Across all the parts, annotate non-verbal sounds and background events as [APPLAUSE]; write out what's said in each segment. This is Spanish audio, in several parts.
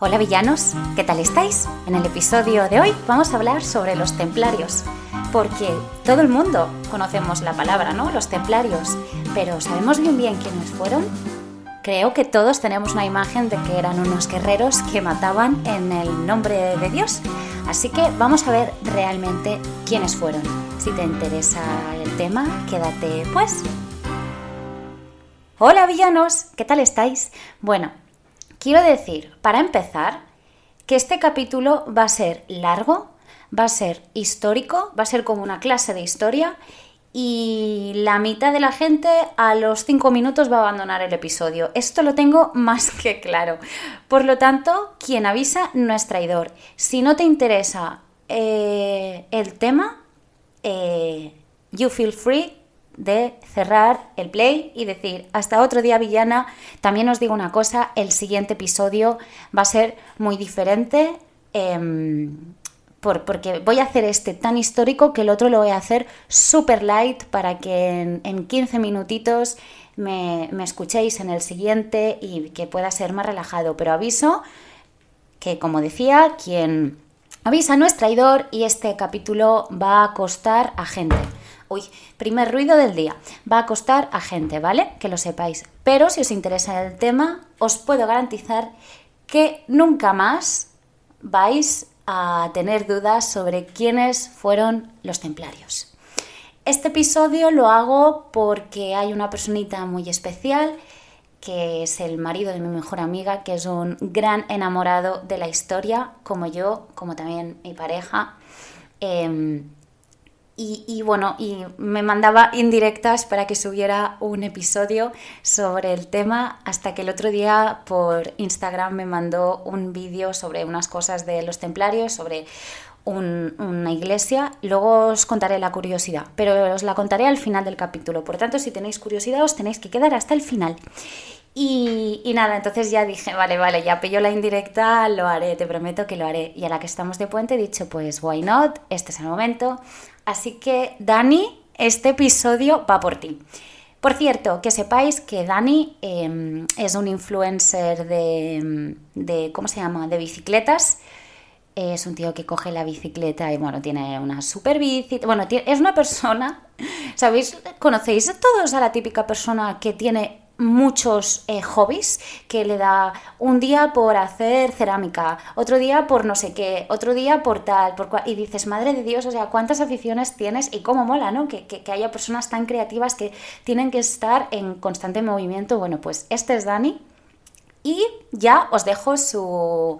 Hola villanos, ¿qué tal estáis? En el episodio de hoy vamos a hablar sobre los templarios, porque todo el mundo conocemos la palabra, ¿no? Los templarios, pero ¿sabemos bien bien quiénes fueron? Creo que todos tenemos una imagen de que eran unos guerreros que mataban en el nombre de Dios, así que vamos a ver realmente quiénes fueron. Si te interesa el tema, quédate pues. Hola villanos, ¿qué tal estáis? Bueno, Quiero decir, para empezar, que este capítulo va a ser largo, va a ser histórico, va a ser como una clase de historia y la mitad de la gente a los cinco minutos va a abandonar el episodio. Esto lo tengo [LAUGHS] más que claro. Por lo tanto, quien avisa no es traidor. Si no te interesa eh, el tema, eh, you feel free de cerrar el play y decir hasta otro día villana. También os digo una cosa, el siguiente episodio va a ser muy diferente em, por, porque voy a hacer este tan histórico que el otro lo voy a hacer super light para que en, 15 minutitos me, me escuchéis en el siguiente y que pueda ser más relajado. Pero aviso que, como decía, quien avisa no es traidor y este capítulo va a costar a gente. Uy, primer ruido del día. Va a costar a gente, ¿vale? Que lo sepáis. Pero si os interesa el tema, os puedo garantizar que nunca más vais a tener dudas sobre quiénes fueron los templarios. Este episodio lo hago porque hay una personita muy especial que es el marido de mi mejor amiga, que es un gran enamorado de la historia, como yo, como también mi pareja. Em, y, bueno, y me mandaba indirectas para que subiera un episodio sobre el tema, hasta que el otro día por Instagram me mandó un vídeo sobre unas cosas de los templarios, sobre una iglesia. Luego os contaré la curiosidad, pero os la contaré al final del capítulo. Por tanto, si tenéis curiosidad, os tenéis que quedar hasta el final. Y, y, nada, entonces ya dije, vale, vale, ya pillo la indirecta, lo haré, te prometo que lo haré. Y a la que estamos de puente he dicho, pues, why not, este es el momento. Así que, Dani, este episodio va por ti. Por cierto, que sepáis que Dani em, es un influencer de, de, ¿cómo se llama?, de bicicletas. Es un tío que coge la bicicleta y, bueno, tiene una super bici. Bueno, es una persona, [LAUGHS] ¿sabéis? ¿Conocéis todos a la típica persona que tiene muchos eh, hobbies que le da un día por hacer cerámica, otro día por no sé qué, otro día por tal, por y dices, madre de Dios, o sea, cuántas aficiones tienes y cómo mola, ¿no? Que, que, haya personas tan creativas que tienen que estar en constante movimiento. Bueno, pues este es Dani y ya os dejo su,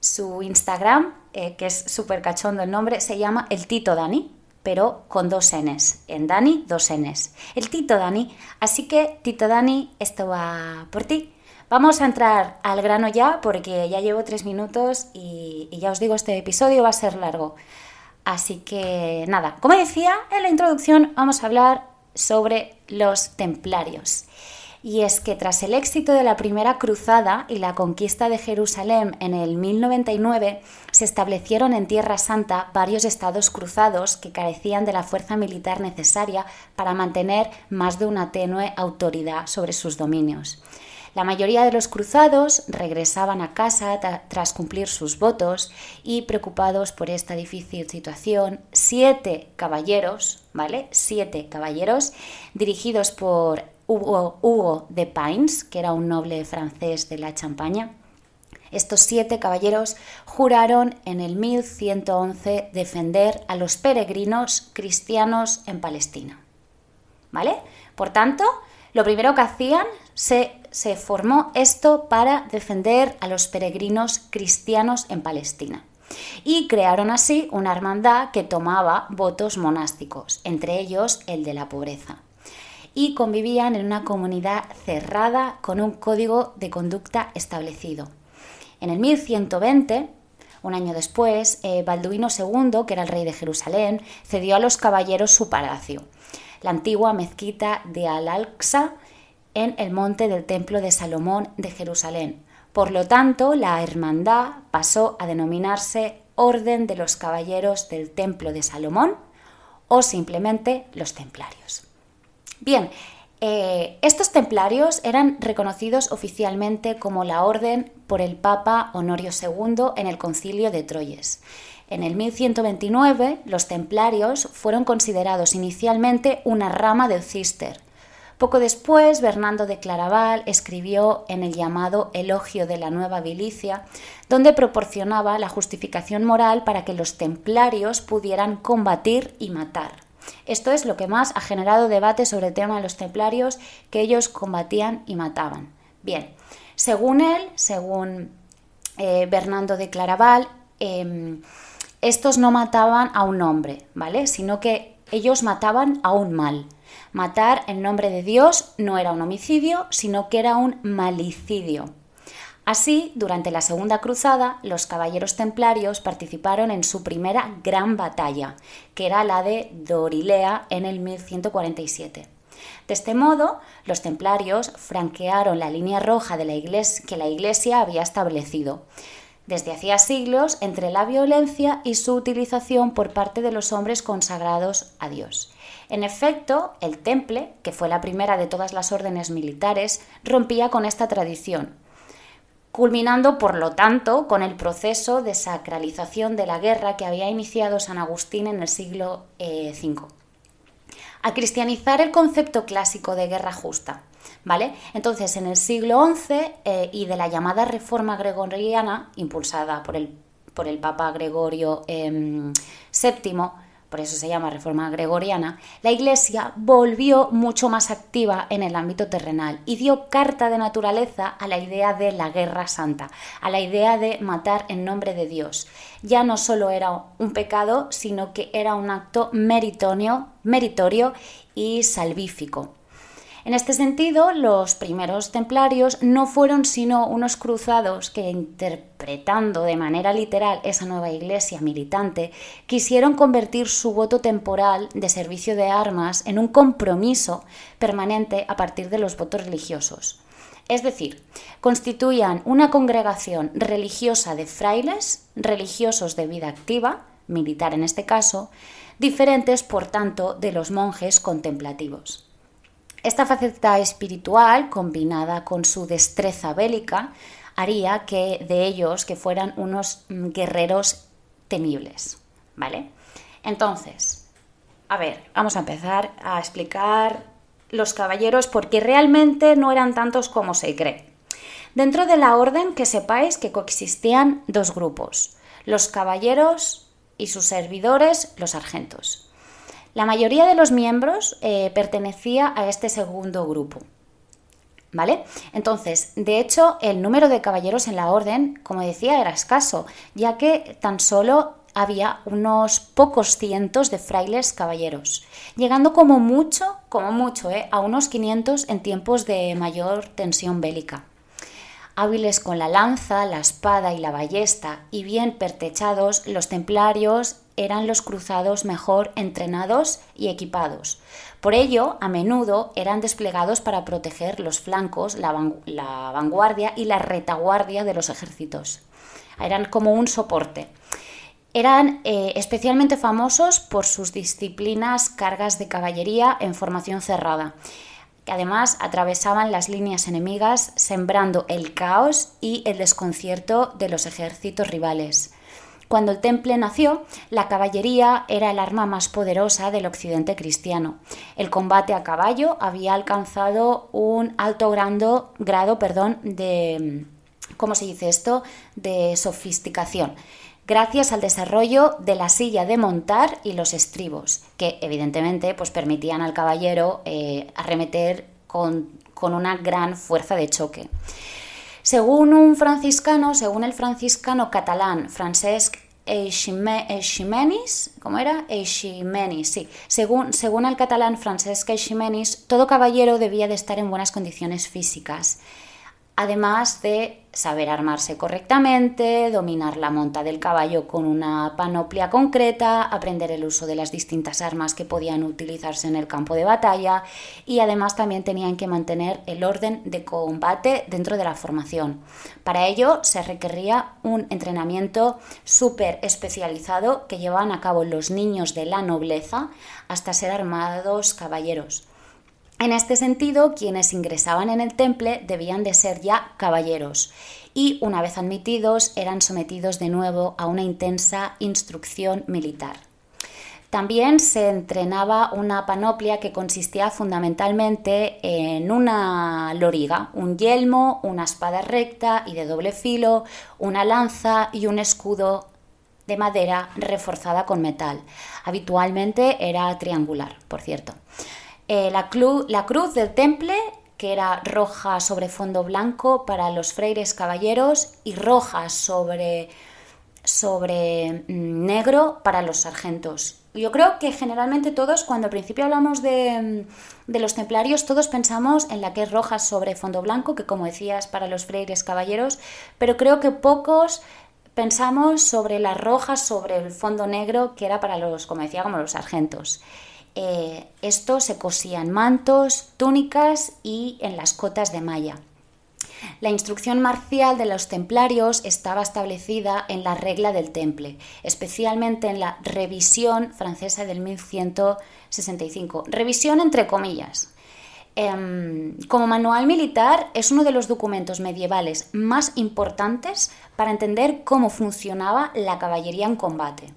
su Instagram, eh, que es súper cachondo el nombre, se llama El Tito Dani pero con dos Ns. En Dani, dos Ns. El Tito Dani. Así que, Tito Dani, esto va por ti. Vamos a entrar al grano ya porque ya llevo tres minutos y, y ya os digo, este episodio va a ser largo. Así que nada, como decía en la introducción, vamos a hablar sobre los templarios y es que tras el éxito de la primera cruzada y la conquista de Jerusalén en el 1099, se establecieron en Tierra Santa varios estados cruzados que carecían de la fuerza militar necesaria para mantener más de una tenue autoridad sobre sus dominios. La mayoría de los cruzados regresaban a casa tras cumplir sus votos y preocupados por esta difícil situación, siete caballeros, ¿vale? Siete caballeros dirigidos por Hugo, de Pines, que era un noble francés de la Champaña. Estos siete caballeros juraron en el 1111 defender a los peregrinos cristianos en Palestina. ¿Vale? Por tanto, lo primero que hacían, se, se formó esto para defender a los peregrinos cristianos en Palestina y crearon así una hermandad que tomaba votos monásticos, entre ellos el de la pobreza y convivían en una comunidad cerrada con un código de conducta establecido. En el 1120, un año después, eh, Balduino II, que era el rey de Jerusalén, cedió a los caballeros su palacio, la antigua mezquita de Al-Aqsa, en el monte del Templo de Salomón de Jerusalén. Por lo tanto, la hermandad pasó a denominarse Orden de los Caballeros del Templo de Salomón o simplemente los Templarios. Bien, Eh, estos templarios eran reconocidos oficialmente como la orden por el Papa Honorio II en el concilio de Troyes. En el 1129 los templarios fueron considerados inicialmente una rama del Cister. Poco después, Bernardo de Claraval escribió en el llamado Elogio de la Nueva Bilicia, donde proporcionaba la justificación moral para que los templarios pudieran combatir y matar. Esto es lo que más ha generado debate sobre el tema de los templarios, que ellos combatían y mataban. Bien, según él, según eh, Bernardo de Claraval, em, estos no mataban a un hombre, ¿vale? Sino que ellos mataban a un mal. Matar en nombre de Dios no era un homicidio, sino que era un malicidio. Así, durante la Segunda Cruzada, los caballeros templarios participaron en su primera gran batalla, que era la de Dorilea en el 1147. De este modo, los templarios franquearon la línea roja de la iglesia, que la Iglesia había establecido desde hacía siglos entre la violencia y su utilización por parte de los hombres consagrados a Dios. En efecto, el Temple, que fue la primera de todas las órdenes militares, rompía con esta tradición, culminando, por lo tanto, con el proceso de sacralización de la guerra que había iniciado San Agustín en el siglo V. Eh, a cristianizar el concepto clásico de guerra justa. ¿Vale? Entonces, en el siglo XI eh, y de la llamada Reforma Gregoriana, impulsada por el, por el Papa Gregorio VII, em, por eso se llama Reforma Gregoriana, la Iglesia volvió mucho más activa en el ámbito terrenal y dio carta de naturaleza a la idea de la guerra santa, a la idea de matar en nombre de Dios. Ya no solo era un pecado, sino que era un acto meritorio, y salvífico. En este sentido, los primeros templarios no fueron sino unos cruzados que, interpretando de manera literal esa nueva iglesia militante, quisieron convertir su voto temporal de servicio de armas en un compromiso permanente a partir de los votos religiosos. Es decir, constituían una congregación religiosa de frailes, religiosos de vida activa, militar en este caso, diferentes, por tanto, de los monjes contemplativos. Esta faceta espiritual, combinada con su destreza bélica, haría que de ellos que fueran unos mm, guerreros temibles, ¿vale? Entonces, a ver, vamos a empezar a explicar los caballeros porque realmente no eran tantos como se cree. Dentro de la orden que sepáis que coexistían dos grupos, los caballeros y sus servidores, los sargentos. La mayoría de los miembros eh, pertenecía a este segundo grupo. ¿Vale? Entonces, de hecho, el número de caballeros en la orden, como decía, era escaso, ya que tan solo había unos pocos cientos de frailes caballeros, llegando como mucho, como mucho, ¿eh? a unos 500 en tiempos de mayor tensión bélica. Hábiles con la lanza, la espada y la ballesta, y bien pertechados, los templarios eran los cruzados mejor entrenados y equipados. Por ello, a menudo eran desplegados para proteger los flancos, la, vanguardia y la retaguardia de los ejércitos. Eran como un soporte. Eran eh, especialmente famosos por sus disciplinas cargas de caballería en formación cerrada, que además atravesaban las líneas enemigas sembrando el caos y el desconcierto de los ejércitos rivales. Cuando el temple nació, la caballería era el arma más poderosa del occidente cristiano. El combate a caballo había alcanzado un alto grado, de, ¿cómo se dice esto?, de sofisticación gracias al desarrollo de la silla de montar y los estribos, que evidentemente pues, permitían al caballero eh, arremeter con, una gran fuerza de choque. Según un franciscano, según el franciscano catalán Francesc Eiximenis, ¿cómo era? Eiximenis, sí. Según, según el catalán Francesc Eiximenis, todo caballero debía de estar en buenas condiciones físicas además de saber armarse correctamente, dominar la monta del caballo con una panoplia concreta, aprender el uso de las distintas armas que podían utilizarse en el campo de batalla y además también tenían que mantener el orden de combate dentro de la formación. Para ello se requería un entrenamiento súper especializado que llevaban a cabo los niños de la nobleza hasta ser armados caballeros. En este sentido, quienes ingresaban en el temple debían de ser ya caballeros y, una vez admitidos, eran sometidos de nuevo a una intensa instrucción militar. También se entrenaba una panoplia que consistía fundamentalmente en una loriga, un yelmo, una espada recta y de doble filo, una lanza y un escudo de madera reforzada con metal. Habitualmente era triangular, por cierto. Eh, la, la cruz del temple que era roja sobre fondo blanco para los freires caballeros y roja sobre, sobre mm, negro para los sargentos yo creo que generalmente todos, cuando al principio hablamos de, los templarios, todos pensamos en la que es roja sobre fondo blanco, que como decías para los freires caballeros, pero creo que pocos pensamos sobre las rojas sobre el fondo negro, que era para los, como decía, como los sargentos. Eh, esto se cosía en mantos, túnicas y en las cotas de malla. La instrucción marcial de los templarios estaba establecida en la regla del temple, especialmente en la revisión francesa del 1165. Revisión entre comillas. Em, como manual militar es uno de los documentos medievales más importantes para entender cómo funcionaba la caballería en combate.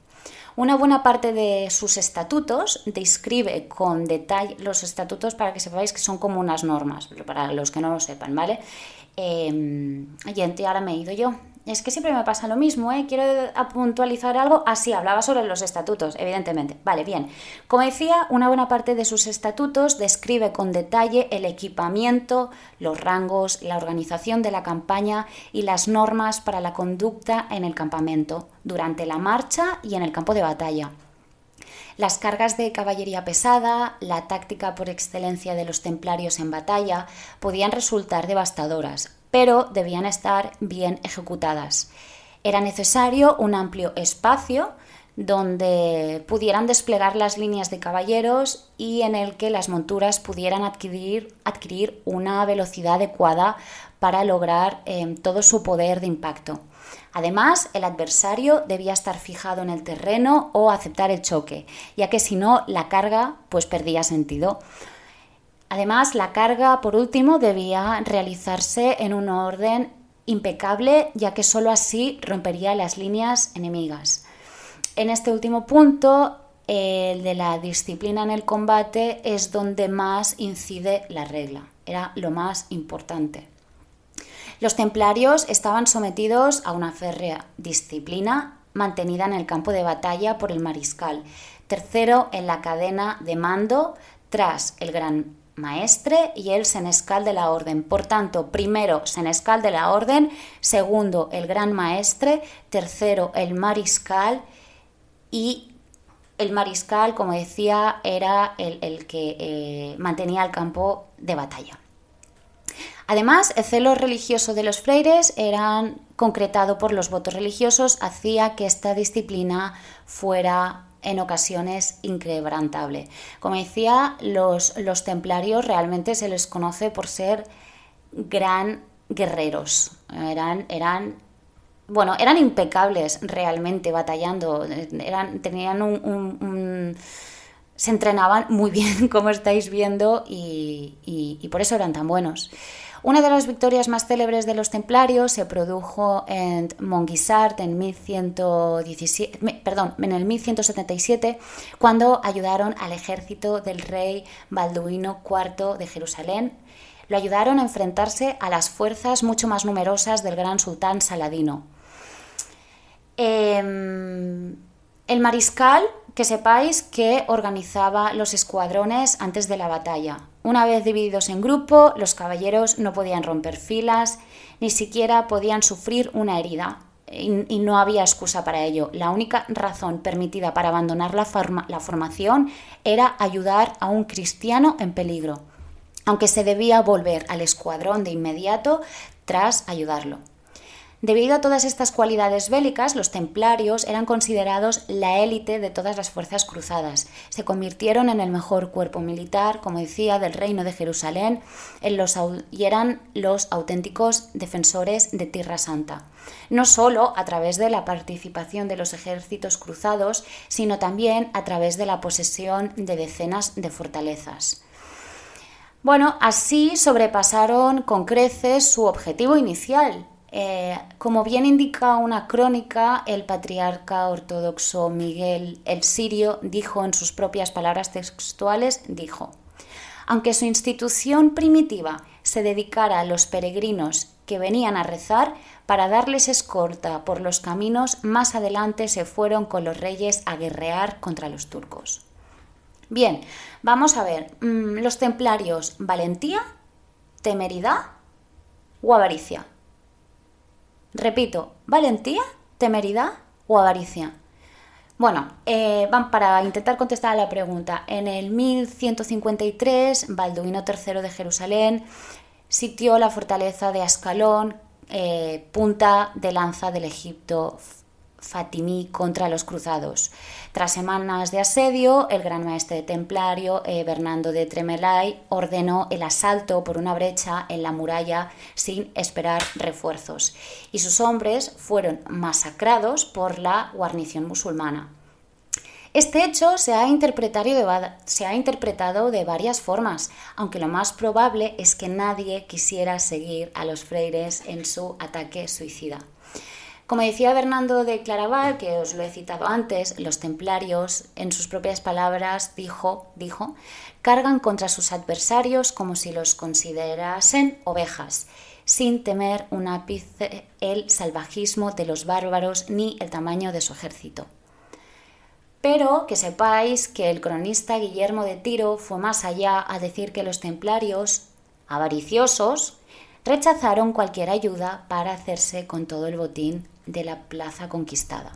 Una buena parte de sus estatutos describe con detalle los estatutos para que sepáis que son como unas normas, para los que no lo sepan, ¿vale? Eh, y ahora me he ido yo. Es que siempre me pasa lo mismo, ¿eh? Quiero puntualizar algo. Así, ah, hablaba sobre los estatutos, evidentemente. Vale, bien. Como decía, una buena parte de sus estatutos describe con detalle el equipamiento, los rangos, la organización de la campaña y las normas para la conducta en el campamento, durante la marcha y en el campo de batalla. Las cargas de caballería pesada, la táctica por excelencia de los templarios en batalla, podían resultar devastadoras, pero debían estar bien ejecutadas. Era necesario un amplio espacio donde pudieran desplegar las líneas de caballeros y en el que las monturas pudieran adquirir, adquirir una velocidad adecuada para lograr eh, todo su poder de impacto. Además, el adversario debía estar fijado en el terreno o aceptar el choque, ya que si no, la carga pues perdía sentido. Además, la carga, por último, debía realizarse en un orden impecable, ya que sólo así rompería las líneas enemigas. En este último punto, el de la disciplina en el combate es donde más incide la regla. Era lo más importante. Los templarios estaban sometidos a una férrea disciplina mantenida en el campo de batalla por el mariscal, tercero en la cadena de mando tras el gran maestre y el senescal de la orden. Por tanto, primero senescal de la orden, segundo el gran maestre, tercero el mariscal y el mariscal, como decía, era el, que eh, mantenía el campo de batalla. Además, el celo religioso de los freires eran concretado por los votos religiosos, hacía que esta disciplina fuera en ocasiones inquebrantable. Como decía, los, los templarios realmente se les conoce por ser gran guerreros. Eran, eran bueno, eran impecables realmente batallando. Eran, tenían un, se entrenaban muy bien, [LAUGHS] como estáis viendo, y, y por eso eran tan buenos. Una de las victorias más célebres de los templarios se produjo en Montguisart en, 1117, perdón, en el 1177, cuando ayudaron al ejército del rey Balduino IV de Jerusalén. Lo ayudaron a enfrentarse a las fuerzas mucho más numerosas del gran sultán Saladino. Em, el mariscal, que sepáis que organizaba los escuadrones antes de la batalla. Una vez divididos en grupo, los caballeros no podían romper filas, ni siquiera podían sufrir una herida, y, no había excusa para ello. La única razón permitida para abandonar la, la formación era ayudar a un cristiano en peligro, aunque se debía volver al escuadrón de inmediato tras ayudarlo. Debido a todas estas cualidades bélicas, los templarios eran considerados la élite de todas las fuerzas cruzadas. Se convirtieron en el mejor cuerpo militar, como decía, del reino de Jerusalén y eran los auténticos defensores de Tierra Santa. No solo a través de la participación de los ejércitos cruzados, sino también a través de la posesión de decenas de fortalezas. Bueno, así sobrepasaron con creces su objetivo inicial. Eh, como bien indica una crónica, el patriarca ortodoxo Miguel el Sirio dijo en sus propias palabras textuales, dijo, aunque su institución primitiva se dedicara a los peregrinos que venían a rezar, para darles escorta por los caminos, más adelante se fueron con los reyes a guerrear contra los turcos. Bien, vamos a ver, mm, los templarios, valentía, temeridad o avaricia. Repito, valentía, temeridad o avaricia. Bueno, eh, van para intentar contestar a la pregunta. En el 1153, Balduino III de Jerusalén sitió la fortaleza de Ascalón, eh, punta de lanza del Egipto fatimí contra los cruzados. Tras semanas de asedio, el gran maestre templario, eh, Bernardo de Tremelay, ordenó el asalto por una brecha en la muralla sin esperar refuerzos, y sus hombres fueron masacrados por la guarnición musulmana. Este hecho se ha, se ha, interpretado de varias formas, aunque lo más probable es que nadie quisiera seguir a los freires en su ataque suicida. Como decía Bernardo de Claraval, que os lo he citado antes, los templarios, en sus propias palabras, dijo, dijo, cargan contra sus adversarios como si los considerasen ovejas, sin temer un ápice el salvajismo de los bárbaros ni el tamaño de su ejército pero que sepáis que el cronista Guillermo de Tiro fue más allá a decir que los templarios, avariciosos, rechazaron cualquier ayuda para hacerse con todo el botín de la plaza conquistada.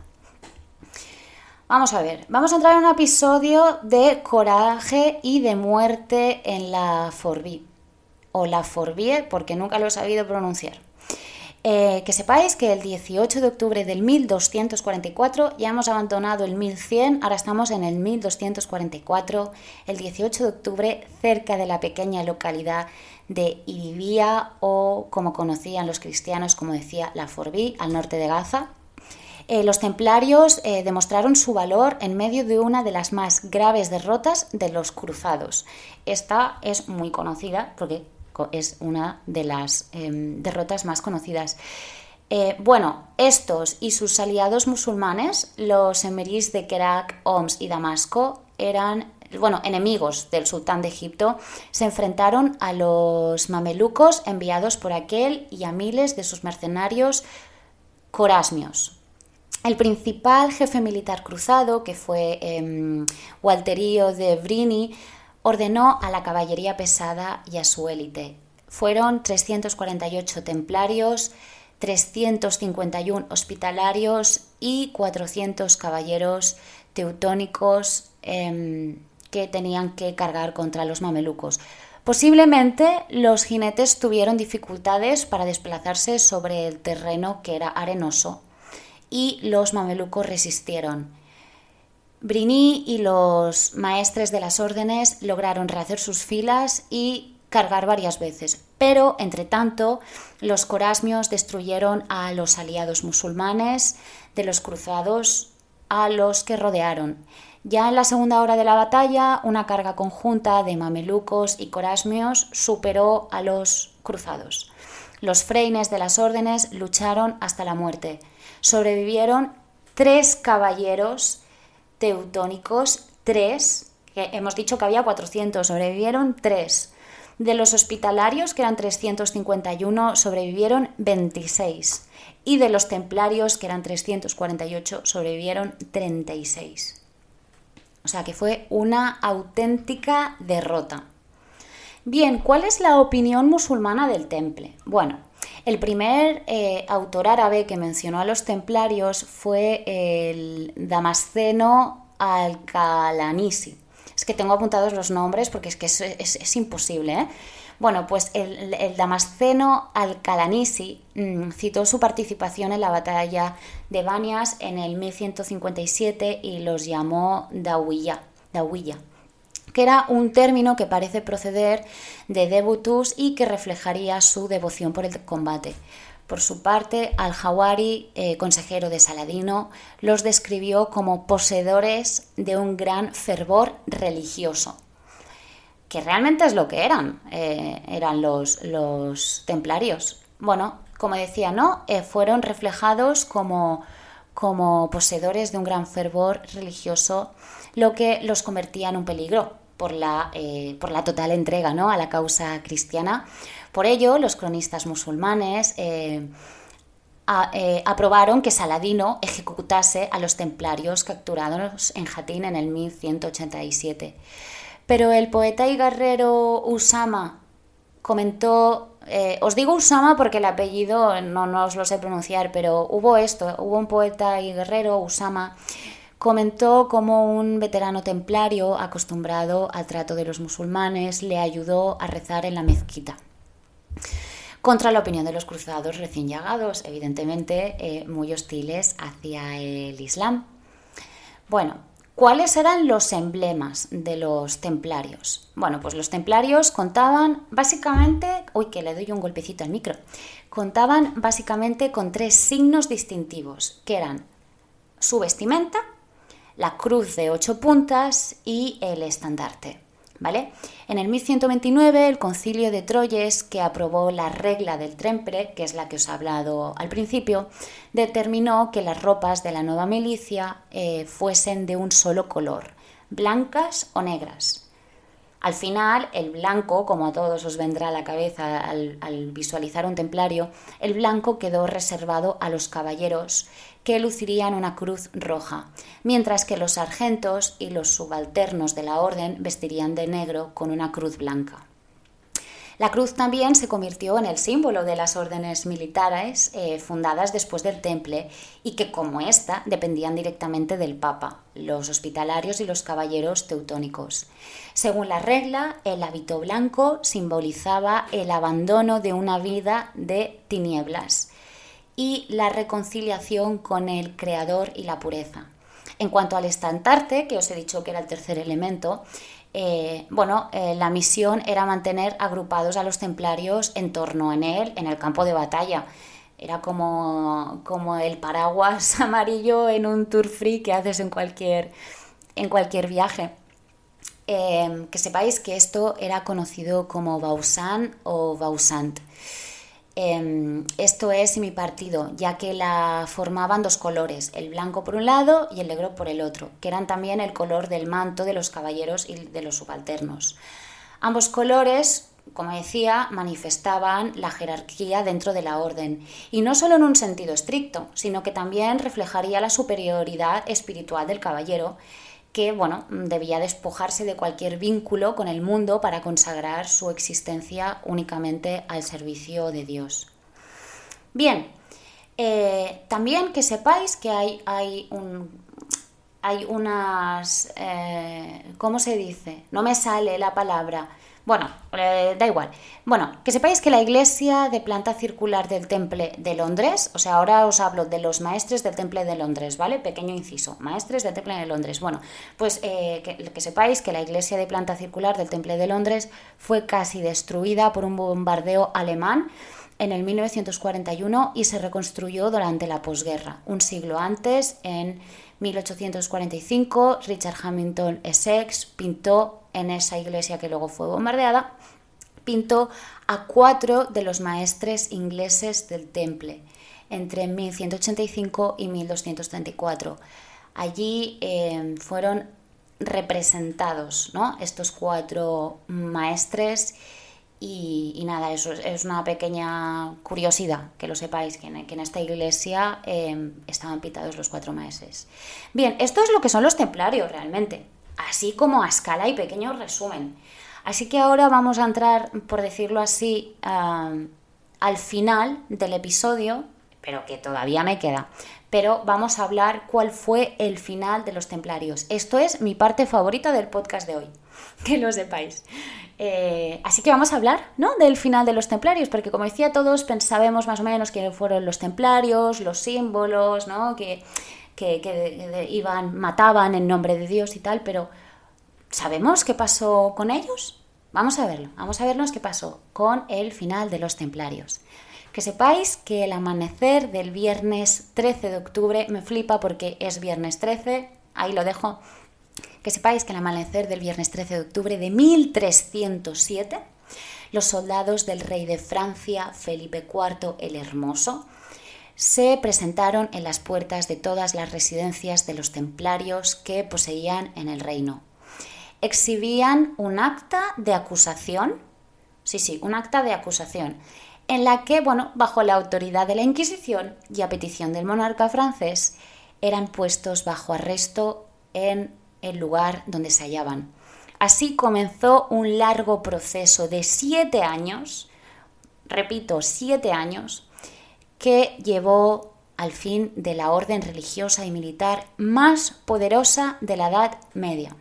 Vamos a ver, vamos a entrar en un episodio de coraje y de muerte en la Forbie, o la Forbie, porque nunca lo he sabido pronunciar. Eh, que sepáis que el 18 de octubre del 1244 ya hemos abandonado el 1100, ahora estamos en el 1244, el 18 de octubre, cerca de la pequeña localidad de Ibibía o como conocían los cristianos, como decía la Forbí, al norte de Gaza. Eh, los templarios eh, demostraron su valor en medio de una de las más graves derrotas de los cruzados. Esta es muy conocida porque es una de las em, derrotas más conocidas. Eh, bueno, estos y sus aliados musulmanes, los emirís de Kerak, Homs y Damasco, eran bueno, enemigos del sultán de Egipto, se enfrentaron a los mamelucos enviados por aquel y a miles de sus mercenarios corasmios. El principal jefe militar cruzado, que fue em, Walterio de Brini, ordenó a la caballería pesada y a su élite. Fueron 348 templarios, 351 hospitalarios y 400 caballeros teutónicos em, que tenían que cargar contra los mamelucos. Posiblemente los jinetes tuvieron dificultades para desplazarse sobre el terreno que era arenoso y los mamelucos resistieron. Brini y los maestres de las órdenes lograron rehacer sus filas y cargar varias veces, pero entre tanto los corasmios destruyeron a los aliados musulmanes de los cruzados a los que rodearon. Ya en la segunda hora de la batalla, una carga conjunta de mamelucos y corasmios superó a los cruzados. Los freines de las órdenes lucharon hasta la muerte. Sobrevivieron tres caballeros teutónicos, tres, que hemos dicho que había 400, sobrevivieron tres. De los hospitalarios, que eran 351, sobrevivieron 26. Y de los templarios, que eran 348, sobrevivieron 36. O sea que fue una auténtica derrota. Bien, ¿cuál es la opinión musulmana del temple? Bueno, el primer eh, autor árabe que mencionó a los templarios fue el Damasceno al-Kalanisi. Es que tengo apuntados los nombres porque es que es, imposible. ¿eh? Bueno, pues el, Damasceno al-Kalanisi mm, citó su participación en la batalla de Banias en el 1157 y los llamó Dawiya que era un término que parece proceder de debutus y que reflejaría su devoción por el combate. Por su parte, Al-Jawari, eh, consejero de Saladino, los describió como poseedores de un gran fervor religioso. Que realmente es lo que eran, eh, eran los, los, templarios. Bueno, como decía, ¿no? Eh, fueron reflejados como, como poseedores de un gran fervor religioso, lo que los convertía en un peligro por la, eh, por la total entrega ¿no? a la causa cristiana. Por ello, los cronistas musulmanes aprobaron que Saladino ejecutase a los templarios capturados en Jatín en el 1187. Pero el poeta y guerrero Usama comentó, eh, os digo Usama porque el apellido no, no os lo sé pronunciar, pero hubo esto, hubo un poeta y guerrero, Usama, comentó cómo un veterano templario acostumbrado al trato de los musulmanes le ayudó a rezar en la mezquita contra la opinión de los cruzados recién llegados, evidentemente eh, muy hostiles hacia el Islam. Bueno, ¿Cuáles eran los emblemas de los templarios? Bueno, pues los templarios contaban básicamente, uy, que le doy un golpecito al micro, contaban básicamente con tres signos distintivos, que eran su vestimenta, la cruz de ocho puntas y el estandarte. ¿Vale? En el 1129 el concilio de Troyes, que aprobó la regla del trempre, que es la que os he hablado al principio, determinó que las ropas de la nueva milicia eh, fuesen de un solo color, blancas o negras. Al final, el blanco, como a todos os vendrá a la cabeza al, visualizar un templario, el blanco quedó reservado a los caballeros que lucirían una cruz roja, mientras que los sargentos y los subalternos de la orden vestirían de negro con una cruz blanca. La cruz también se convirtió en el símbolo de las órdenes militares eh, fundadas después del Temple y que, como esta, dependían directamente del Papa, los hospitalarios y los caballeros teutónicos. Según la regla, el hábito blanco simbolizaba el abandono de una vida de tinieblas y la reconciliación con el Creador y la pureza. En cuanto al estandarte, que os he dicho que era el tercer elemento, eh, bueno, eh, la misión era mantener agrupados a los templarios en torno a él, en el campo de batalla. Era como, como el paraguas [LAUGHS] amarillo en un tour free que haces en cualquier, en cualquier viaje. Eh, que sepáis que esto era conocido como Bausan o Bausant. Em, esto es mi partido, ya que la formaban dos colores, el blanco por un lado y el negro por el otro, que eran también el color del manto de los caballeros y de los subalternos. Ambos colores, como decía, manifestaban la jerarquía dentro de la orden, y no solo en un sentido estricto, sino que también reflejaría la superioridad espiritual del caballero que bueno, debía despojarse de cualquier vínculo con el mundo para consagrar su existencia únicamente al servicio de Dios. Bien, eh, también que sepáis que hay, hay, un, hay unas... Eh, ¿Cómo se dice? No me sale la palabra bueno, eh, da igual. Bueno, que sepáis que la iglesia de planta circular del Temple de Londres, o sea, ahora os hablo de los maestres del Temple de Londres, ¿vale? Pequeño inciso, maestres del Temple de Londres. Bueno, pues eh, que, sepáis que la iglesia de planta circular del Temple de Londres fue casi destruida por un bombardeo alemán en el 1941 y se reconstruyó durante la posguerra. Un siglo antes, en 1845, Richard Hamilton Essex pintó en esa iglesia que luego fue bombardeada, pintó a cuatro de los maestres ingleses del temple entre 1185 y 1234. Allí eh, fueron representados ¿no? estos cuatro maestres y, nada, eso es, una pequeña curiosidad, que lo sepáis, que en, esta iglesia eh, estaban pintados los cuatro maestres. Bien, esto es lo que son los templarios realmente así como a escala y pequeño resumen. Así que ahora vamos a entrar, por decirlo así, al final del episodio, pero que todavía me queda. Pero vamos a hablar cuál fue el final de los templarios. Esto es mi parte favorita del podcast de hoy, [LAUGHS] que lo sepáis. Eh, así que vamos a hablar ¿no? del final de los templarios, porque como decía todos, pensábamos más o menos que fueron los templarios, los símbolos, ¿no? que que, iban, mataban en nombre de Dios y tal, pero ¿sabemos qué pasó con ellos? Vamos a verlo, vamos a vernos qué pasó con el final de los templarios. Que sepáis que el amanecer del viernes 13 de octubre me flipa porque es viernes 13, ahí lo dejo. Que sepáis que al amanecer del viernes 13 de octubre de 1307, los soldados del rey de Francia, Felipe IV el Hermoso, se presentaron en las puertas de todas las residencias de los templarios que poseían en el reino. Exhibían un acta de acusación, sí, sí, un acta de acusación, en la que, bueno, bajo la autoridad de la Inquisición y a petición del monarca francés, eran puestos bajo arresto en el lugar donde se hallaban. Así comenzó un largo proceso de siete años, repito, siete años, que llevó al fin de la orden religiosa y militar más poderosa de la Edad Media.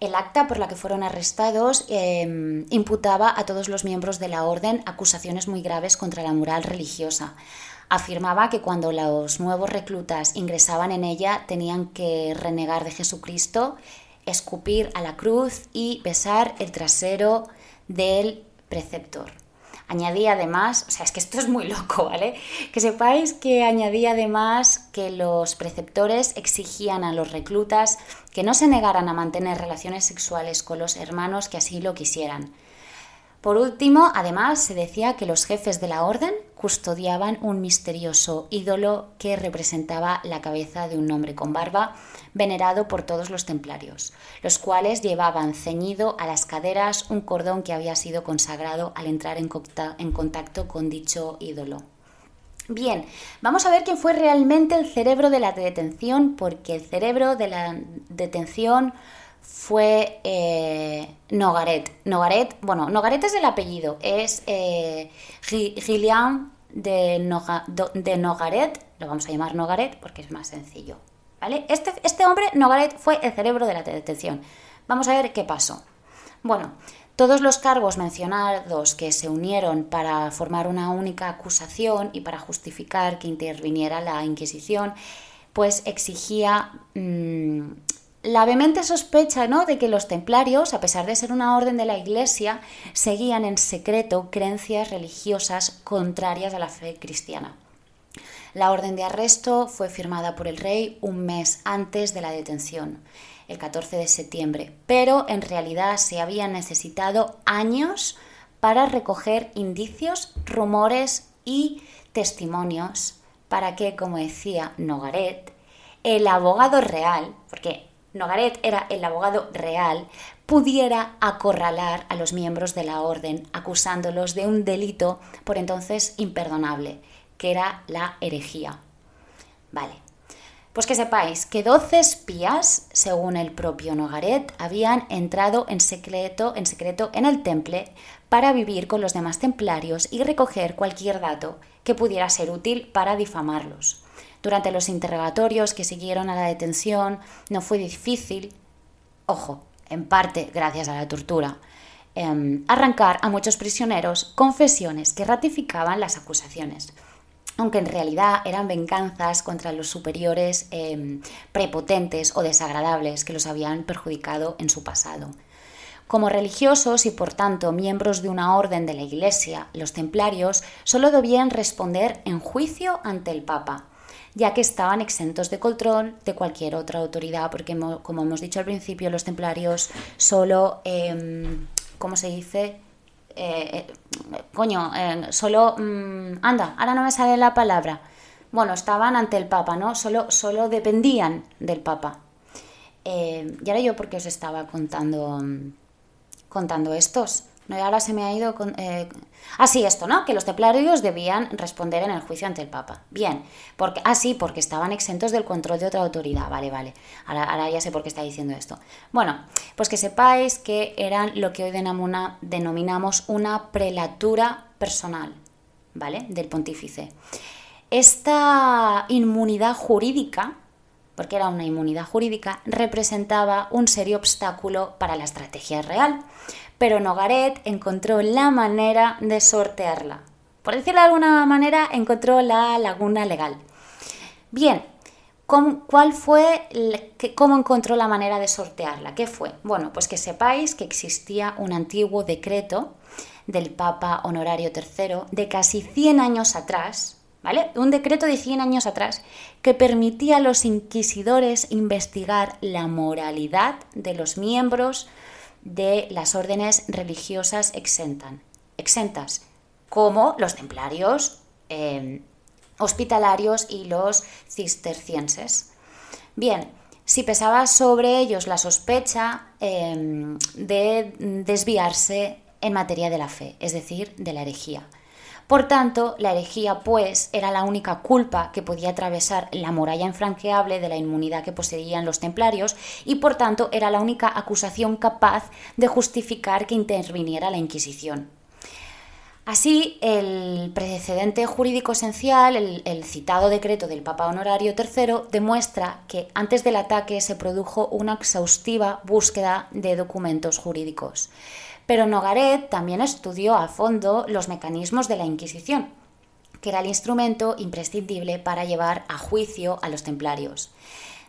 El acta por la que fueron arrestados em, imputaba a todos los miembros de la orden acusaciones muy graves contra la moral religiosa. Afirmaba que cuando los nuevos reclutas ingresaban en ella tenían que renegar de Jesucristo, escupir a la cruz y besar el trasero del preceptor. Añadí además, o sea, es que esto es muy loco, ¿vale? Que sepáis que añadí además que los preceptores exigían a los reclutas que no se negaran a mantener relaciones sexuales con los hermanos que así lo quisieran. Por último, además, se decía que los jefes de la orden custodiaban un misterioso ídolo que representaba la cabeza de un hombre con barba, venerado por todos los templarios, los cuales llevaban ceñido a las caderas un cordón que había sido consagrado al entrar en contacto con dicho ídolo. Bien, vamos a ver quién fue realmente el cerebro de la detención, porque el cerebro de la detención fue eh, Nogaret. Nogaret, bueno, Nogaret es el apellido, es eh, Gillian de, Nogaret, lo vamos a llamar Nogaret porque es más sencillo. ¿vale? Este, este hombre, Nogaret, fue el cerebro de la detención. Vamos a ver qué pasó. Bueno, todos los cargos mencionados que se unieron para formar una única acusación y para justificar que interviniera la Inquisición, pues exigía mm, la vehemente sospecha ¿no? de que los templarios, a pesar de ser una orden de la Iglesia, seguían en secreto creencias religiosas contrarias a la fe cristiana. La orden de arresto fue firmada por el rey un mes antes de la detención, el 14 de septiembre, pero en realidad se habían necesitado años para recoger indicios, rumores y testimonios para que, como decía Nogaret, el abogado real, porque Nogaret era el abogado real, pudiera acorralar a los miembros de la orden, acusándolos de un delito por entonces imperdonable, que era la herejía. Vale. Pues que sepáis que 12 espías, según el propio Nogaret, habían entrado en secreto, en secreto en el temple para vivir con los demás templarios y recoger cualquier dato que pudiera ser útil para difamarlos. Durante los interrogatorios que siguieron a la detención. No fue difícil, ojo, en parte gracias a la tortura, em, arrancar a muchos prisioneros confesiones que ratificaban las acusaciones aunque en realidad eran venganzas contra los superiores em, prepotentes o desagradables que los habían perjudicado en su pasado. Como religiosos y por tanto miembros de una orden de la Iglesia, los templarios solo debían responder en juicio ante el Papa, ya que estaban exentos de control de cualquier otra autoridad, porque como hemos dicho al principio, los templarios solo, eh, ¿cómo se dice? Eh, eh, coño, solo, mm, anda, ahora no me sale la palabra. Bueno, estaban ante el Papa, ¿no? Solo, solo dependían del Papa. y ahora yo, ¿por qué os estaba contando, contando estos? Ahora se me ha ido con, eh... Así esto, ¿no? Que los templarios debían responder en el juicio ante el Papa. Bien, porque ah sí, porque estaban exentos del control de otra autoridad. Vale, vale. Ahora, ya sé por qué está diciendo esto. Bueno, pues que sepáis que eran lo que hoy denominamos una prelatura personal, ¿vale? Del pontífice. Esta inmunidad jurídica porque era una inmunidad jurídica, representaba un serio obstáculo para la estrategia real pero Nogaret encontró la manera de sortearla. Por decirlo de alguna manera, encontró la laguna legal. Bien, ¿cuál fue, cómo encontró la manera de sortearla? ¿Qué fue? Bueno, pues que sepáis que existía un antiguo decreto del Papa Honorario III de casi 100 años atrás, ¿vale? Un decreto de 100 años atrás que permitía a los inquisidores investigar la moralidad de los miembros de las órdenes religiosas exentas, como los templarios, em, hospitalarios y los cistercienses. Bien, si pesaba sobre ellos la sospecha em, de desviarse en materia de la fe, es decir, de la herejía. Por tanto, la herejía, pues, era la única culpa que podía atravesar la muralla infranqueable de la inmunidad que poseían los templarios y, por tanto, era la única acusación capaz de justificar que interviniera la Inquisición. Así, el precedente jurídico esencial, el, citado decreto del Papa Honorario III, demuestra que antes del ataque se produjo una exhaustiva búsqueda de documentos jurídicos. Pero Nogaret también estudió a fondo los mecanismos de la Inquisición, que era el instrumento imprescindible para llevar a juicio a los templarios.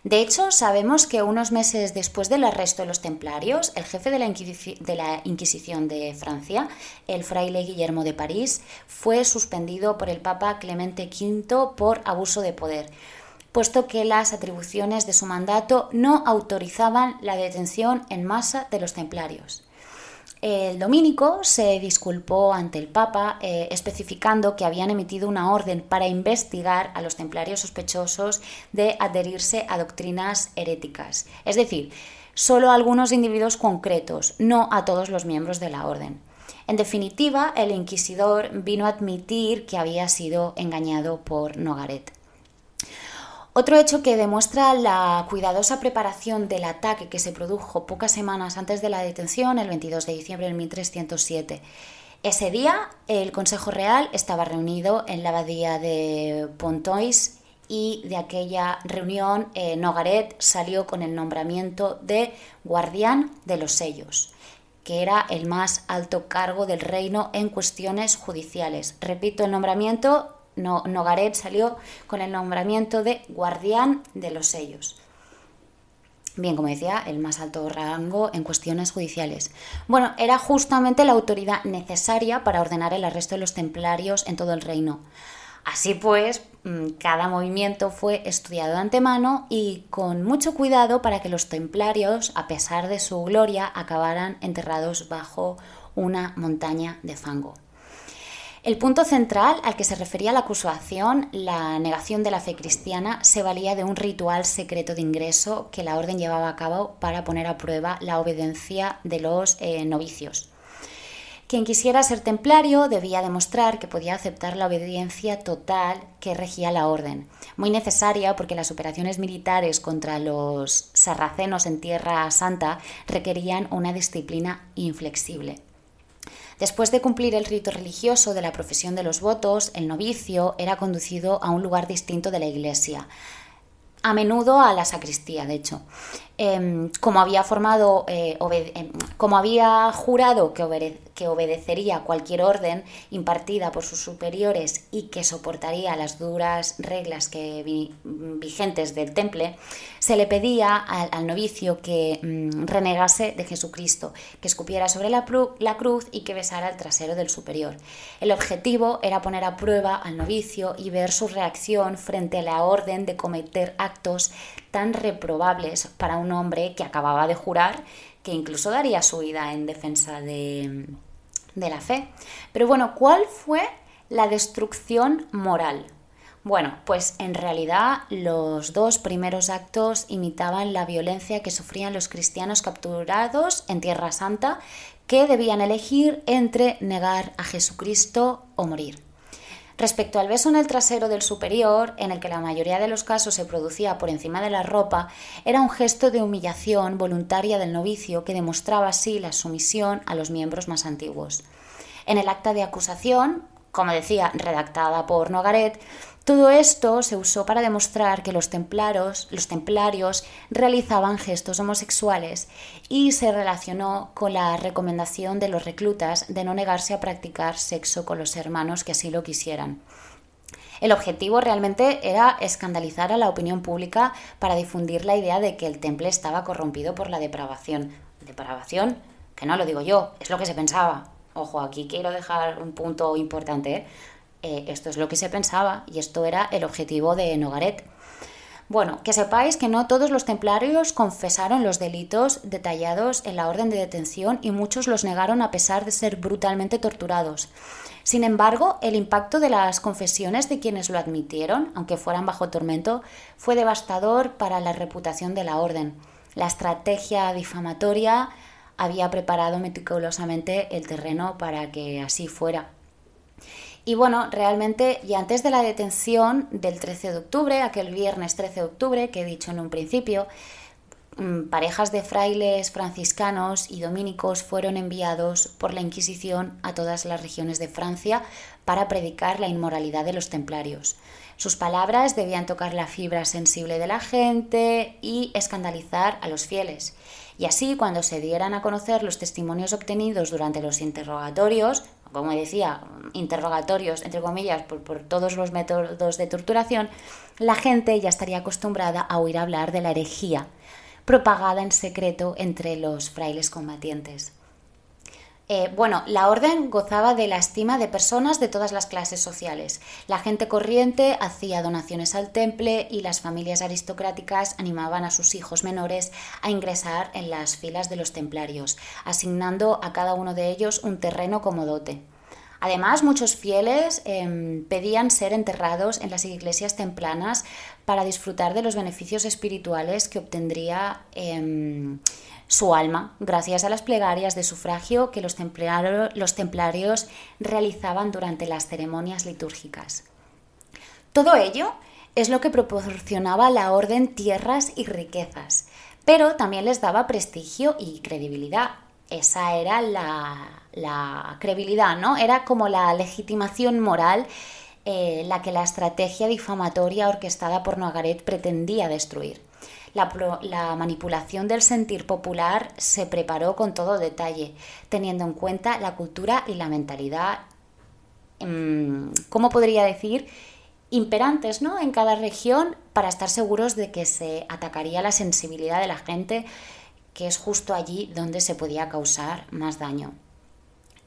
De hecho, sabemos que unos meses después del arresto de los templarios, el jefe de la, Inquisición de Francia, el fraile Guillermo de París, fue suspendido por el Papa Clemente V por abuso de poder, puesto que las atribuciones de su mandato no autorizaban la detención en masa de los templarios. El dominico se disculpó ante el Papa eh, especificando que habían emitido una orden para investigar a los templarios sospechosos de adherirse a doctrinas heréticas, es decir, solo a algunos individuos concretos, no a todos los miembros de la orden. En definitiva, el inquisidor vino a admitir que había sido engañado por Nogaret. Otro hecho que demuestra la cuidadosa preparación del ataque que se produjo pocas semanas antes de la detención, el 22 de diciembre de 1307. Ese día el Consejo Real estaba reunido en la abadía de Pontois y de aquella reunión eh, Nogaret salió con el nombramiento de guardián de los sellos que era el más alto cargo del reino en cuestiones judiciales. Repito, el nombramiento Nogaret salió con el nombramiento de guardián de los sellos. Bien, como decía, el más alto rango en cuestiones judiciales. Bueno, era justamente la autoridad necesaria para ordenar el arresto de los templarios en todo el reino. Así pues, mm, cada movimiento fue estudiado de antemano y con mucho cuidado para que los templarios, a pesar de su gloria, acabaran enterrados bajo una montaña de fango. El punto central al que se refería la acusación, la negación de la fe cristiana, se valía de un ritual secreto de ingreso que la orden llevaba a cabo para poner a prueba la obediencia de los eh, novicios. Quien quisiera ser templario debía demostrar que podía aceptar la obediencia total que regía la orden, muy necesaria porque las operaciones militares contra los sarracenos en Tierra Santa requerían una disciplina inflexible. Después de cumplir el rito religioso de la profesión de los votos, el novicio era conducido a un lugar distinto de la iglesia, a menudo a la sacristía, de hecho. Em, como había formado, eh, em, como había jurado que, que, obedecería cualquier orden impartida por sus superiores y que soportaría las duras reglas que vigentes del temple, se le pedía al, novicio que mm, renegase de Jesucristo, que escupiera sobre la, la cruz y que besara el trasero del superior. El objetivo era poner a prueba al novicio y ver su reacción frente a la orden de cometer actos tan reprobables para un hombre que acababa de jurar que incluso daría su vida en defensa de, de la fe. Pero bueno, ¿cuál fue la destrucción moral? Bueno, pues en realidad los dos primeros actos imitaban la violencia que sufrían los cristianos capturados en Tierra Santa que debían elegir entre negar a Jesucristo o morir. Respecto al beso en el trasero del superior, en el que la mayoría de los casos se producía por encima de la ropa, era un gesto de humillación voluntaria del novicio que demostraba así la sumisión a los miembros más antiguos. En el acta de acusación, como decía, redactada por Nogaret, todo esto se usó para demostrar que los templarios, los templarios realizaban gestos homosexuales y se relacionó con la recomendación de los reclutas de no negarse a practicar sexo con los hermanos que así lo quisieran. El objetivo realmente era escandalizar a la opinión pública para difundir la idea de que el temple estaba corrompido por la depravación. Depravación, que no lo digo yo, es lo que se pensaba. Ojo, aquí quiero dejar un punto importante. ¿eh? Eh, esto es lo que se pensaba y esto era el objetivo de Nogaret. Bueno, que sepáis que no todos los templarios confesaron los delitos detallados en la orden de detención y muchos los negaron a pesar de ser brutalmente torturados. Sin embargo, el impacto de las confesiones de quienes lo admitieron, aunque fueran bajo tormento, fue devastador para la reputación de la orden. La estrategia difamatoria había preparado meticulosamente el terreno para que así fuera. Y bueno, realmente, y antes de la detención del 13 de octubre, aquel viernes 13 de octubre que he dicho en un principio, mm, parejas de frailes franciscanos y dominicos fueron enviados por la Inquisición a todas las regiones de Francia para predicar la inmoralidad de los templarios. Sus palabras debían tocar la fibra sensible de la gente y escandalizar a los fieles. Y así, cuando se dieran a conocer los testimonios obtenidos durante los interrogatorios, como decía, interrogatorios, entre comillas, por, todos los métodos de torturación, la gente ya estaría acostumbrada a oír hablar de la herejía propagada en secreto entre los frailes combatientes. Eh, bueno, la orden gozaba de la estima de personas de todas las clases sociales. La gente corriente hacía donaciones al temple y las familias aristocráticas animaban a sus hijos menores a ingresar en las filas de los templarios, asignando a cada uno de ellos un terreno como dote. Además, muchos fieles em, pedían ser enterrados en las iglesias templanas para disfrutar de los beneficios espirituales que obtendría em, su alma gracias a las plegarias de sufragio que los, templarios realizaban durante las ceremonias litúrgicas. Todo ello es lo que proporcionaba la orden tierras y riquezas, pero también les daba prestigio y credibilidad. Esa era la, la credibilidad, ¿no? Era como la legitimación moral eh, la que la estrategia difamatoria orquestada por Nogaret pretendía destruir. La, manipulación del sentir popular se preparó con todo detalle, teniendo en cuenta la cultura y la mentalidad, mm, ¿cómo podría decir? imperantes ¿no? en cada región para estar seguros de que se atacaría la sensibilidad de la gente, que es justo allí donde se podía causar más daño.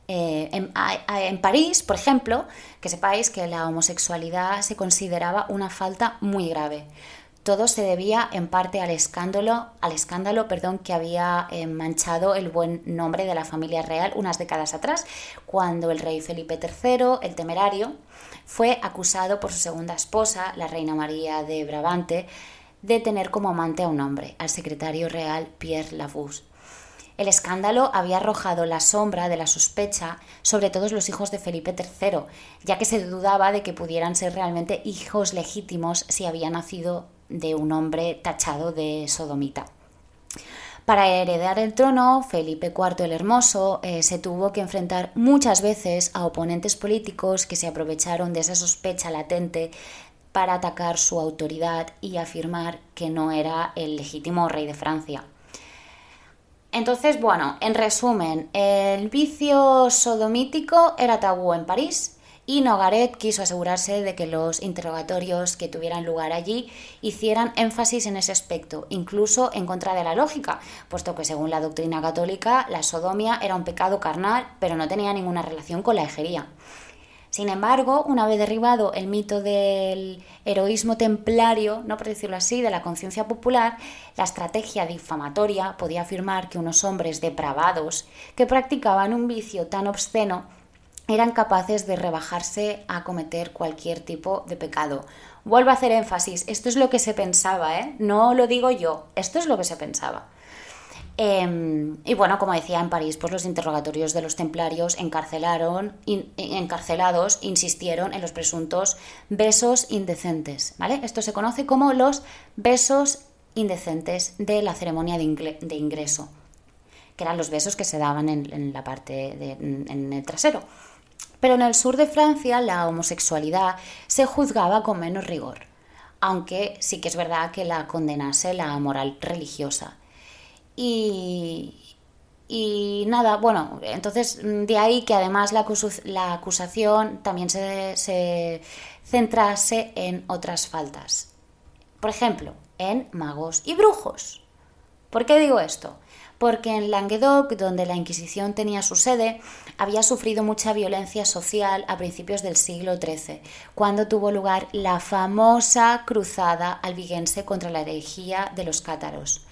Eh, en, París, por ejemplo, que sepáis que la homosexualidad se consideraba una falta muy grave. Todo se debía en parte al escándalo, al escándalo perdón, que había eh, manchado el buen nombre de la familia real unas décadas atrás, cuando el rey Felipe III, el temerario, fue acusado por su segunda esposa, la reina María de Brabante, de tener como amante a un hombre, al secretario real Pierre Lavus. El escándalo había arrojado la sombra de la sospecha sobre todos los hijos de Felipe III, ya que se dudaba de que pudieran ser realmente hijos legítimos si habían nacido de un hombre tachado de sodomita. Para heredar el trono, Felipe IV el Hermoso eh, se tuvo que enfrentar muchas veces a oponentes políticos que se aprovecharon de esa sospecha latente para atacar su autoridad y afirmar que no era el legítimo rey de Francia. Entonces, bueno, en resumen, el vicio sodomítico era tabú en París y Nogaret quiso asegurarse de que los interrogatorios que tuvieran lugar allí hicieran énfasis en ese aspecto, incluso en contra de la lógica, puesto que según la doctrina católica la sodomía era un pecado carnal, pero no tenía ninguna relación con la ejería. Sin embargo, una vez derribado el mito del heroísmo templario, no por decirlo así, de la conciencia popular, la estrategia difamatoria podía afirmar que unos hombres depravados que practicaban un vicio tan obsceno eran capaces de rebajarse a cometer cualquier tipo de pecado. Vuelvo a hacer énfasis, esto es lo que se pensaba, ¿eh? no lo digo yo, esto es lo que se pensaba. Em, y bueno, como decía en París, pues los interrogatorios de los templarios encarcelaron, encarcelados insistieron en los presuntos besos indecentes. ¿vale? Esto se conoce como los besos indecentes de la ceremonia de, ingreso, que eran los besos que se daban en, la parte de, en el trasero. Pero en el sur de Francia la homosexualidad se juzgaba con menos rigor, aunque sí que es verdad que la condenase la moral religiosa. Y, nada, bueno, entonces de ahí que además la, la acusación también se, se, centrase en otras faltas. Por ejemplo, en magos y brujos. ¿Por qué digo esto? Porque en Languedoc, donde la Inquisición tenía su sede, había sufrido mucha violencia social a principios del siglo XIII, cuando tuvo lugar la famosa cruzada albigense contra la herejía de los cátaros.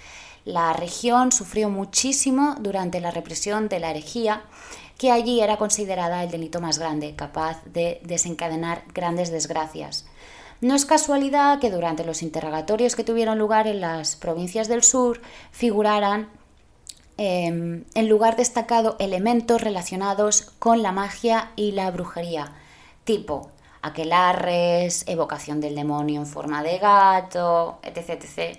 La región sufrió muchísimo durante la represión de la herejía, que allí era considerada el delito más grande, capaz de desencadenar grandes desgracias. No es casualidad que durante los interrogatorios que tuvieron lugar en las provincias del sur figuraran em, en lugar destacado elementos relacionados con la magia y la brujería, tipo aquelarres, evocación del demonio en forma de gato, etc. etc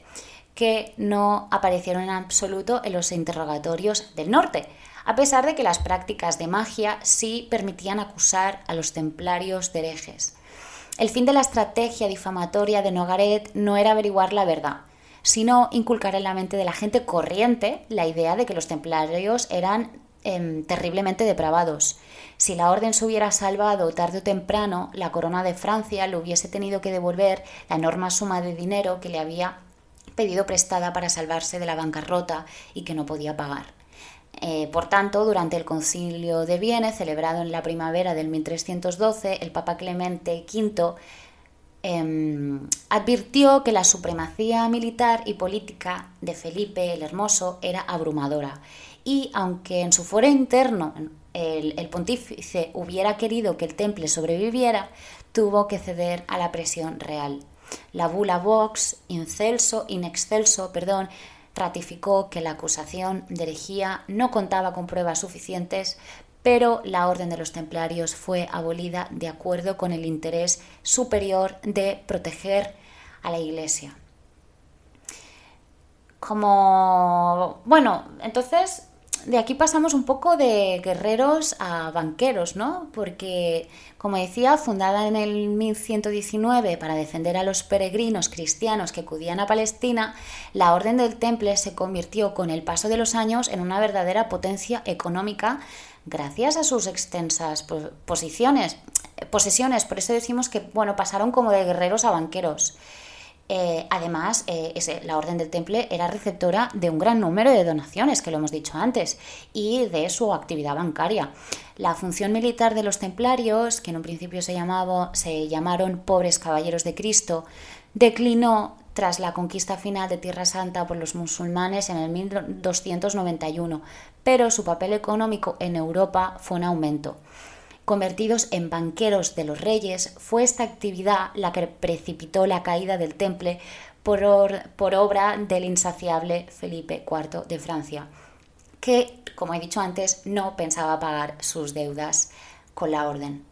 que no aparecieron en absoluto en los interrogatorios del norte, a pesar de que las prácticas de magia sí permitían acusar a los templarios de herejes. El fin de la estrategia difamatoria de Nogaret no era averiguar la verdad, sino inculcar en la mente de la gente corriente la idea de que los templarios eran em, terriblemente depravados. Si la orden se hubiera salvado tarde o temprano, la corona de Francia le hubiese tenido que devolver la enorme suma de dinero que le había pedido prestada para salvarse de la bancarrota y que no podía pagar. Eh, por tanto, durante el concilio de Viena, celebrado en la primavera del 1312, el Papa Clemente V em, advirtió que la supremacía militar y política de Felipe el Hermoso era abrumadora y aunque en su foro interno el, pontífice hubiera querido que el temple sobreviviera, tuvo que ceder a la presión real. La bula Vox, incelso, in excelso, perdón, ratificó que la acusación de herejía no contaba con pruebas suficientes, pero la Orden de los Templarios fue abolida de acuerdo con el interés superior de proteger a la Iglesia. Como, bueno, entonces de aquí pasamos un poco de guerreros a banqueros, ¿no? Porque, como decía, fundada en el 1119 para defender a los peregrinos cristianos que acudían a Palestina, la Orden del Temple se convirtió con el paso de los años en una verdadera potencia económica gracias a sus extensas posiciones, posesiones. Por eso decimos que, bueno, pasaron como de guerreros a banqueros. Eh, además, eh, la Orden del Temple era receptora de un gran número de donaciones, que lo hemos dicho antes, y de su actividad bancaria. La función militar de los templarios, que en un principio se, llamaba, se llamaron pobres caballeros de Cristo, declinó tras la conquista final de Tierra Santa por los musulmanes en el 1291, pero su papel económico en Europa fue en aumento convertidos en banqueros de los reyes, fue esta actividad la que precipitó la caída del temple por, obra del insaciable Felipe IV de Francia, que, como he dicho antes, no pensaba pagar sus deudas con la orden.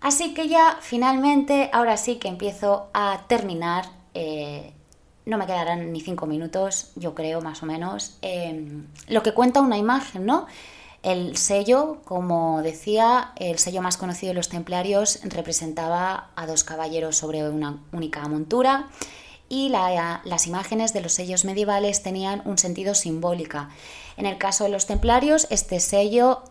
Así que ya finalmente, ahora sí que empiezo a terminar. Eh, no me quedarán ni cinco minutos, yo creo, más o menos. Eh, lo que cuenta una imagen, ¿no? El sello, como decía, el sello más conocido de los templarios representaba a dos caballeros sobre una única montura y las imágenes de los sellos medievales tenían un sentido simbólico. En el caso de los templarios, este sello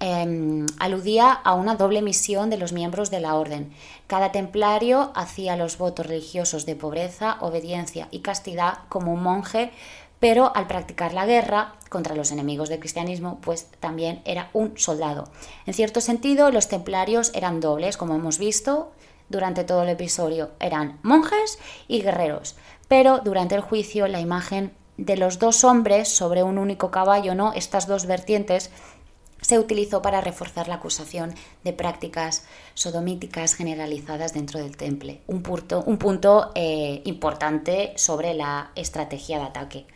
em, aludía a una doble misión de los miembros de la orden. Cada templario hacía los votos religiosos de pobreza, obediencia y castidad como un monje pero al practicar la guerra contra los enemigos del cristianismo, pues también era un soldado. En cierto sentido, los templarios eran dobles, como hemos visto durante todo el episodio, eran monjes y guerreros, pero durante el juicio la imagen de los dos hombres sobre un único caballo, ¿no? Estas dos vertientes se utilizó para reforzar la acusación de prácticas sodomíticas generalizadas dentro del temple, un punto, un punto eh, importante sobre la estrategia de ataque.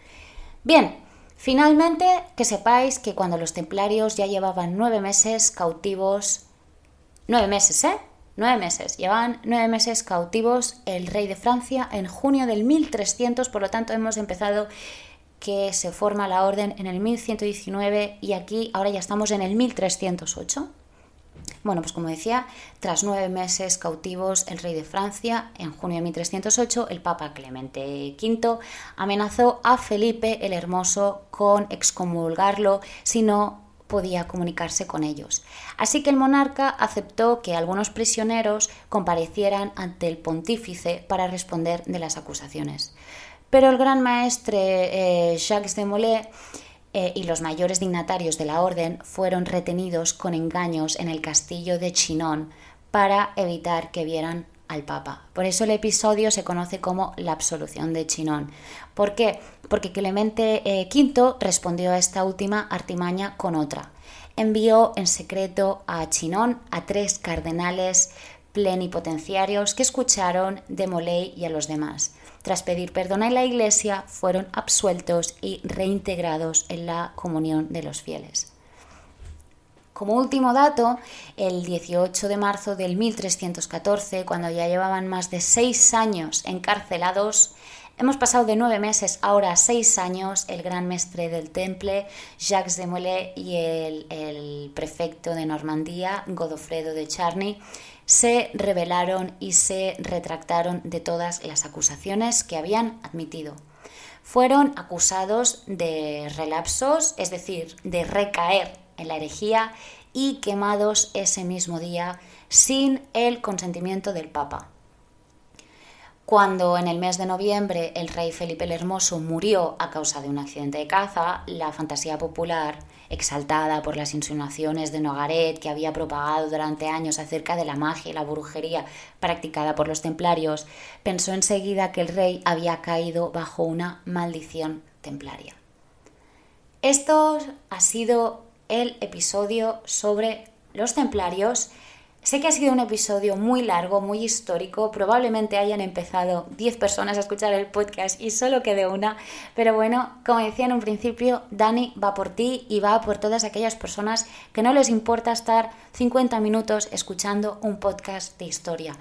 Bien, finalmente que sepáis que cuando los templarios ya llevaban nueve meses cautivos, nueve meses, ¿eh? Nueve meses, llevaban nueve meses cautivos el rey de Francia en junio del 1300, por lo tanto hemos empezado que se forma la orden en el 1119 y aquí ahora ya estamos en el 1308. Bueno, pues como decía, tras nueve meses cautivos, el rey de Francia, en junio de 1308, el Papa Clemente V amenazó a Felipe el Hermoso con excomulgarlo si no podía comunicarse con ellos. Así que el monarca aceptó que algunos prisioneros comparecieran ante el pontífice para responder de las acusaciones. Pero el gran maestre eh, Jacques de Molay eh, y los mayores dignatarios de la orden fueron retenidos con engaños en el castillo de Chinon para evitar que vieran al Papa. Por eso el episodio se conoce como la absolución de Chinon. ¿Por qué? Porque Clemente V eh, respondió a esta última artimaña con otra. Envió en secreto a Chinon a tres cardenales plenipotenciarios que escucharon de Molay y a los demás. Tras pedir perdón a la Iglesia, fueron absueltos y reintegrados en la comunión de los fieles. Como último dato, el 18 de marzo del 1314, cuando ya llevaban más de seis años encarcelados, hemos pasado de nueve meses ahora a seis años, el gran mestre del Temple, Jacques de Molay, y el, el prefecto de Normandía, Godofredo de Charny, se rebelaron y se retractaron de todas las acusaciones que habían admitido. Fueron acusados de relapsos, es decir, de recaer en la herejía y quemados ese mismo día sin el consentimiento del Papa. Cuando en el mes de noviembre el rey Felipe el Hermoso murió a causa de un accidente de caza, la fantasía popular exaltada por las insinuaciones de Nogaret que había propagado durante años acerca de la magia y la brujería practicada por los templarios, pensó enseguida que el rey había caído bajo una maldición templaria. Esto ha sido el episodio sobre los templarios Sé que ha sido un episodio muy largo, muy histórico. Probablemente hayan empezado 10 personas a escuchar el podcast y solo quede una. Pero bueno, como decía en un principio, Dani va por ti y va por todas aquellas personas que no les importa estar 50 minutos escuchando un podcast de historia.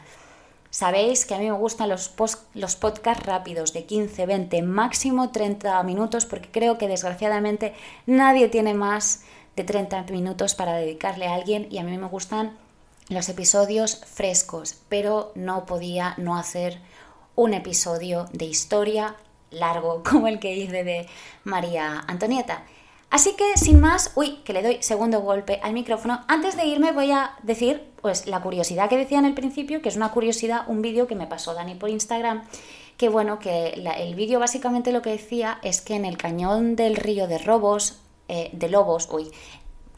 Sabéis que a mí me gustan los, los podcasts rápidos de 15, 20, máximo 30 minutos porque creo que desgraciadamente nadie tiene más de 30 minutos para dedicarle a alguien y a mí me gustan los episodios frescos, pero no podía no hacer un episodio de historia largo [LAUGHS] como el que hice de María Antonieta. Así que sin más, uy, que le doy segundo golpe al micrófono. Antes de irme voy a decir, pues la curiosidad que decía en el principio, que es una curiosidad, un vídeo que me pasó Dani por Instagram, que bueno, que el vídeo básicamente lo que decía es que en el cañón del río de Robos, eh, de Lobos, uy,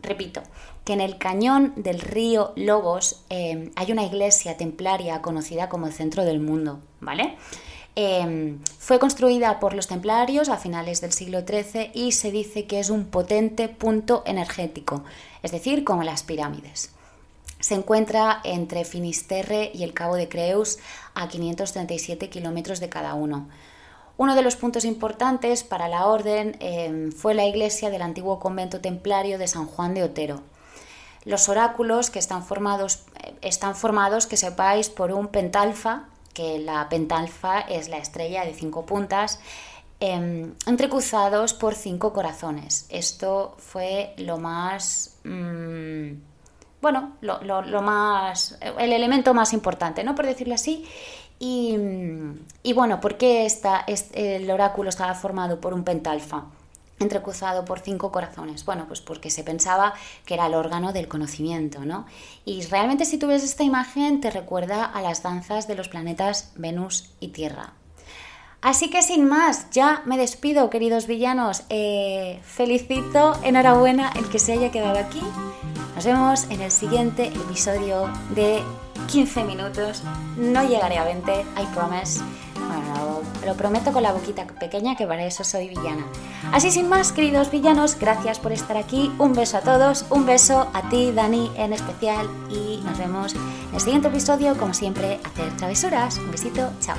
repito, que en el cañón del río Lobos em, hay una iglesia templaria conocida como el centro del mundo, ¿vale? Em, fue construida por los templarios a finales del siglo XIII y se dice que es un potente punto energético, es decir, como las pirámides. Se encuentra entre Finisterre y el Cabo de Creus a 537 kilómetros de cada uno. Uno de los puntos importantes para la orden em, fue la iglesia del antiguo convento templario de San Juan de Otero los oráculos que están formados, eh, están formados, que sepáis, por un pentalfa, que la pentalfa es la estrella de cinco puntas, eh, entrecruzados por cinco corazones. Esto fue lo más... Mm, bueno, lo, más... el elemento más importante, ¿no? Por decirlo así. Y, bueno, ¿por qué esta, el oráculo estaba formado por un pentalfa? entrecruzado por cinco corazones. Bueno, pues porque se pensaba que era el órgano del conocimiento, ¿no? Y realmente si tú ves esta imagen te recuerda a las danzas de los planetas Venus y Tierra. Así que sin más, ya me despido, queridos villanos. Eh, felicito, enhorabuena el que se haya quedado aquí. Nos vemos en el siguiente episodio de 15 minutos. No llegaré a 20, I promise. Bueno, lo prometo con la boquita pequeña que para eso soy villana. Así sin más, queridos villanos, gracias por estar aquí. Un beso a todos, un beso a ti, Dani, en especial. Y nos vemos en el siguiente episodio, como siempre, hacer travesuras. Un besito, chao.